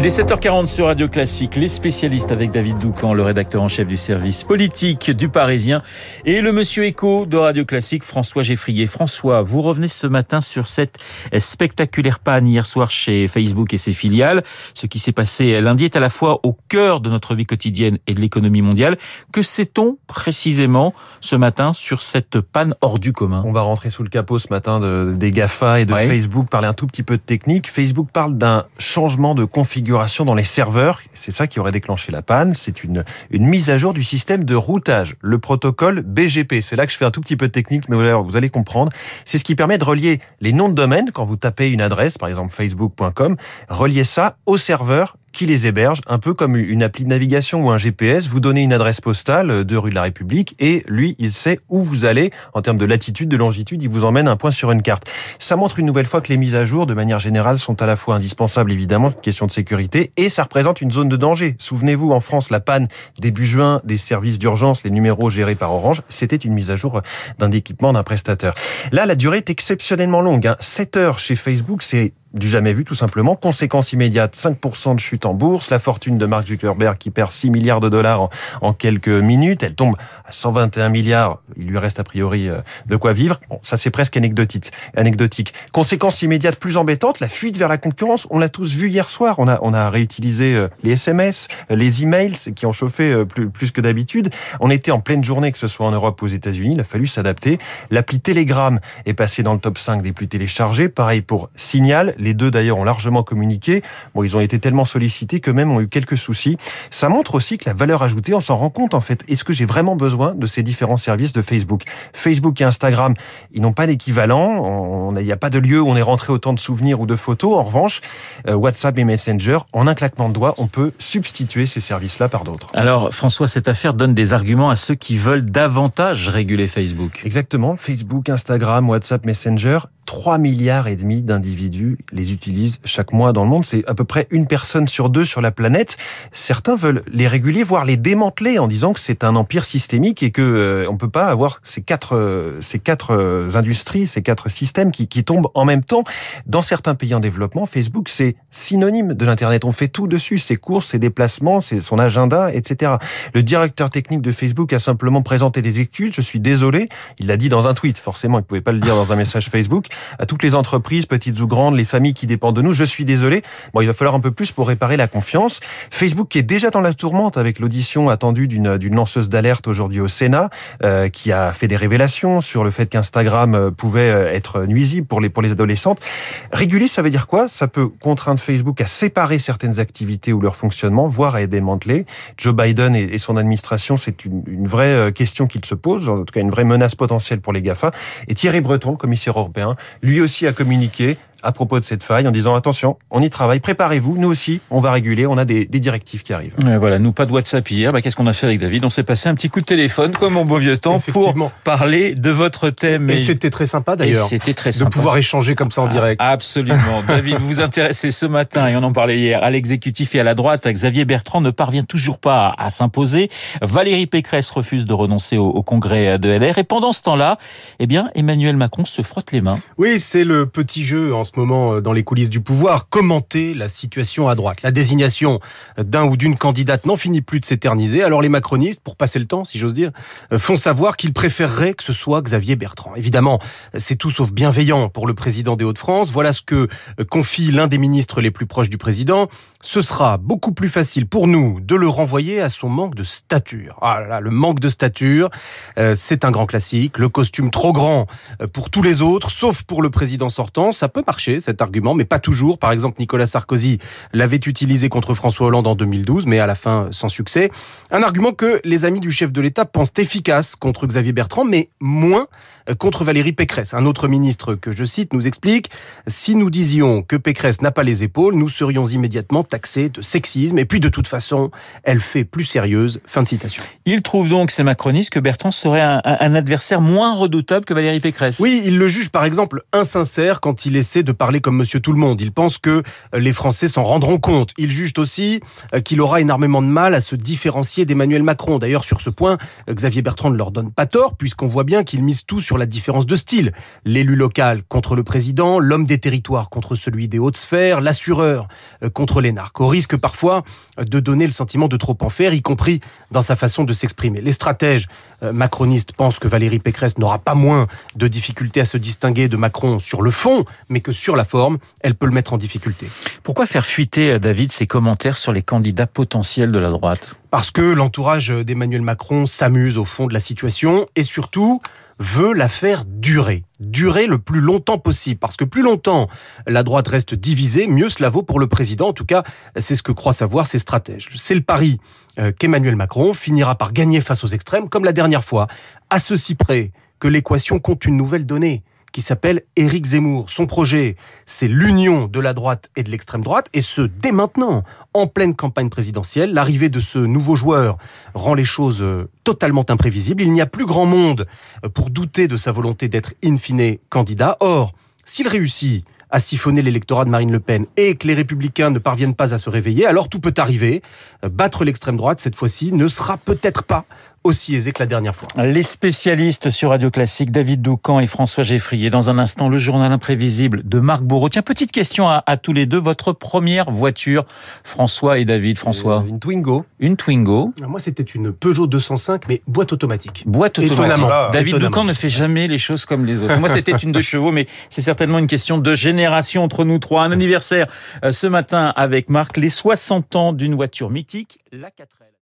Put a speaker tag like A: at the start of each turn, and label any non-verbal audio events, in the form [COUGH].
A: Il est 7h40 sur Radio Classique, les spécialistes avec David Doucan, le rédacteur en chef du service politique du Parisien, et le monsieur écho de Radio Classique, François Geffrier. François, vous revenez ce matin sur cette spectaculaire panne hier soir chez Facebook et ses filiales. Ce qui s'est passé lundi est à la fois au cœur de notre vie quotidienne et de l'économie mondiale. Que sait-on précisément ce matin sur cette panne hors du commun?
B: On va rentrer sous le capot ce matin de, des GAFA et de Facebook, parler un tout petit peu de technique. Facebook parle d'un changement de configuration dans les serveurs. C'est ça qui aurait déclenché la panne. C'est une, une mise à jour du système de routage, le protocole BGP. C'est là que je fais un tout petit peu de technique, mais vous allez comprendre. C'est ce qui permet de relier les noms de domaine quand vous tapez une adresse, par exemple facebook.com, relier ça au serveur qui les héberge, un peu comme une appli de navigation ou un GPS. Vous donnez une adresse postale de rue de la République et lui, il sait où vous allez en termes de latitude, de longitude. Il vous emmène un point sur une carte. Ça montre une nouvelle fois que les mises à jour, de manière générale, sont à la fois indispensables, évidemment, question de sécurité, et ça représente une zone de danger. Souvenez-vous, en France, la panne début juin des services d'urgence, les numéros gérés par Orange, c'était une mise à jour d'un équipement d'un prestataire. Là, la durée est exceptionnellement longue. 7 hein. heures chez Facebook, c'est du jamais vu tout simplement. Conséquence immédiate, 5% de chute en bourse, la fortune de Mark Zuckerberg qui perd 6 milliards de dollars en, quelques minutes, elle tombe à 121 milliards, il lui reste a priori euh, de quoi vivre. Bon, ça c'est presque anecdotique. anecdotique. Conséquence immédiate plus embêtante, la fuite vers la concurrence, on l'a tous vu hier soir, on a, on a réutilisé euh, les SMS, les emails qui ont chauffé euh, plus, plus que d'habitude. On était en pleine journée, que ce soit en Europe ou aux États-Unis, il a fallu s'adapter. L'appli Telegram est passée dans le top 5 des plus téléchargés, pareil pour Signal, les deux d'ailleurs ont largement communiqué. Bon, ils ont été tellement sollicités que même ont eu quelques soucis. Ça montre aussi que la valeur ajoutée, on s'en rend compte en fait. Est-ce que j'ai vraiment besoin de ces différents services de Facebook? Facebook et Instagram, ils n'ont pas d'équivalent. Il n'y a pas de lieu où on est rentré autant de souvenirs ou de photos. En revanche, euh, WhatsApp et Messenger, en un claquement de doigts, on peut substituer ces services-là par d'autres.
A: Alors, François, cette affaire donne des arguments à ceux qui veulent davantage réguler Facebook.
B: Exactement. Facebook, Instagram, WhatsApp, Messenger 3 milliards et demi d'individus les utilisent chaque mois dans le monde. C'est à peu près une personne sur deux sur la planète. Certains veulent les réguler, voire les démanteler en disant que c'est un empire systémique et que euh, on peut pas avoir ces quatre euh, ces quatre euh, industries, ces quatre systèmes qui, qui tombent en même temps. Dans certains pays en développement, Facebook c'est synonyme de l'internet. On fait tout dessus, ses courses, ses déplacements, ses, son agenda, etc. Le directeur technique de Facebook a simplement présenté des excuses. Je suis désolé. Il l'a dit dans un tweet. Forcément, il pouvait pas le dire dans un message Facebook à toutes les entreprises, petites ou grandes, les familles qui dépendent de nous. Je suis désolé. Bon, il va falloir un peu plus pour réparer la confiance. Facebook qui est déjà dans la tourmente avec l'audition attendue d'une d'une lanceuse d'alerte aujourd'hui au Sénat, euh, qui a fait des révélations sur le fait qu'Instagram euh, pouvait euh, être nuisible pour les pour les adolescentes. Réguler, ça veut dire quoi? Ça peut contraindre Facebook à séparer certaines activités ou leur fonctionnement, voire à les démanteler. Joe Biden et, son administration, c'est une, une, vraie question qu'il se pose, en tout cas une vraie menace potentielle pour les GAFA. Et Thierry Breton, commissaire européen, lui aussi a communiqué à propos de cette faille en disant attention, on y travaille, préparez-vous, nous aussi, on va réguler, on a des, des directives qui arrivent.
A: voilà, nous pas de WhatsApp hier, bah, qu'est-ce qu'on a fait avec David? On s'est passé un petit coup de téléphone comme au beau vieux temps pour parler de votre thème.
B: Et, c'était très sympa d'ailleurs.
A: C'était très sympa.
B: De pouvoir échanger comme ça en ah, direct.
A: Absolument. [LAUGHS] David, vous vous intéressez ce matin, et on en parlait hier, à l'exécutif et à la droite. Xavier Bertrand ne parvient toujours pas à, s'imposer. Valérie Pécresse refuse de renoncer au, au, congrès de LR. Et pendant ce temps-là, eh bien, Emmanuel Macron se frotte les mains.
C: Oui, c'est le petit jeu en ce moment euh, dans les coulisses du pouvoir, commenter la situation à droite. La désignation d'un ou d'une candidate n'en finit plus de s'éterniser. Alors les macronistes, pour passer le temps, si j'ose dire, euh, font savoir qu'ils préféreraient que ce soit Xavier Bertrand. Évidemment, c'est tout sauf bienveillant pour le président des Hauts-de-France. Voilà ce que euh, confie l'un des ministres les plus proches du président. Ce sera beaucoup plus facile pour nous de le renvoyer à son manque de stature. Ah là, le manque de stature, euh, c'est un grand classique. Le costume trop grand pour tous les autres, sauf pour le président sortant. Ça peut marcher, cet argument, mais pas toujours. Par exemple, Nicolas Sarkozy l'avait utilisé contre François Hollande en 2012, mais à la fin sans succès. Un argument que les amis du chef de l'État pensent efficace contre Xavier Bertrand, mais moins contre Valérie Pécresse. Un autre ministre que je cite nous explique, si nous disions que Pécresse n'a pas les épaules, nous serions immédiatement taxée de sexisme. Et puis de toute façon, elle fait plus sérieuse. Fin de citation.
A: Il trouve donc, ces macronistes, que Bertrand serait un, un adversaire moins redoutable que Valérie Pécresse.
C: Oui, il le juge par exemple insincère quand il essaie de parler comme Monsieur Tout le Monde. Il pense que euh, les Français s'en rendront compte. Il juge aussi euh, qu'il aura énormément de mal à se différencier d'Emmanuel Macron. D'ailleurs, sur ce point, euh, Xavier Bertrand ne leur donne pas tort, puisqu'on voit bien qu'il mise tout sur la différence de style. L'élu local contre le président, l'homme des territoires contre celui des hautes sphères, l'assureur contre les narcs, au risque parfois de donner le sentiment de trop en faire, y compris dans sa façon de s'exprimer. Les stratèges macronistes pensent que Valérie Pécresse n'aura pas moins de difficultés à se distinguer de Macron sur le fond, mais que sur la forme, elle peut le mettre en difficulté.
A: Pourquoi faire fuiter, David, ses commentaires sur les candidats potentiels de la droite?
C: Parce que l'entourage d'Emmanuel Macron s'amuse au fond de la situation et surtout veut la faire durer. Durer le plus longtemps possible. Parce que plus longtemps la droite reste divisée, mieux cela vaut pour le président. En tout cas, c'est ce que croient savoir ses stratèges. C'est le pari euh, qu'Emmanuel Macron finira par gagner face aux extrêmes, comme la dernière fois. À ceci près que l'équation compte une nouvelle donnée qui s'appelle Éric Zemmour. Son projet, c'est l'union de la droite et de l'extrême droite, et ce, dès maintenant, en pleine campagne présidentielle. L'arrivée de ce nouveau joueur rend les choses euh, totalement imprévisibles. Il n'y a plus grand monde euh, pour douter de sa volonté d'être in fine candidat. Or, s'il réussit à siphonner l'électorat de Marine Le Pen et que les républicains ne parviennent pas à se réveiller, alors tout peut arriver. Euh, battre l'extrême droite, cette fois-ci, ne sera peut-être pas aussi aisé que la dernière fois.
A: Les spécialistes sur Radio Classique, David Doucan et François Geffrier. Dans un instant, le journal imprévisible de Marc Bourreau. Tiens, petite question à, tous les deux. Votre première voiture, François et David. François
B: euh, Une Twingo.
A: Une Twingo.
C: moi, c'était une Peugeot 205, mais boîte automatique.
A: Boîte automatique. Ah, David Doucan ne fait jamais les choses comme les autres. moi, c'était une deux chevaux, mais c'est certainement une question de génération entre nous trois. Un anniversaire euh, ce matin avec Marc, les 60 ans d'une voiture mythique, la 4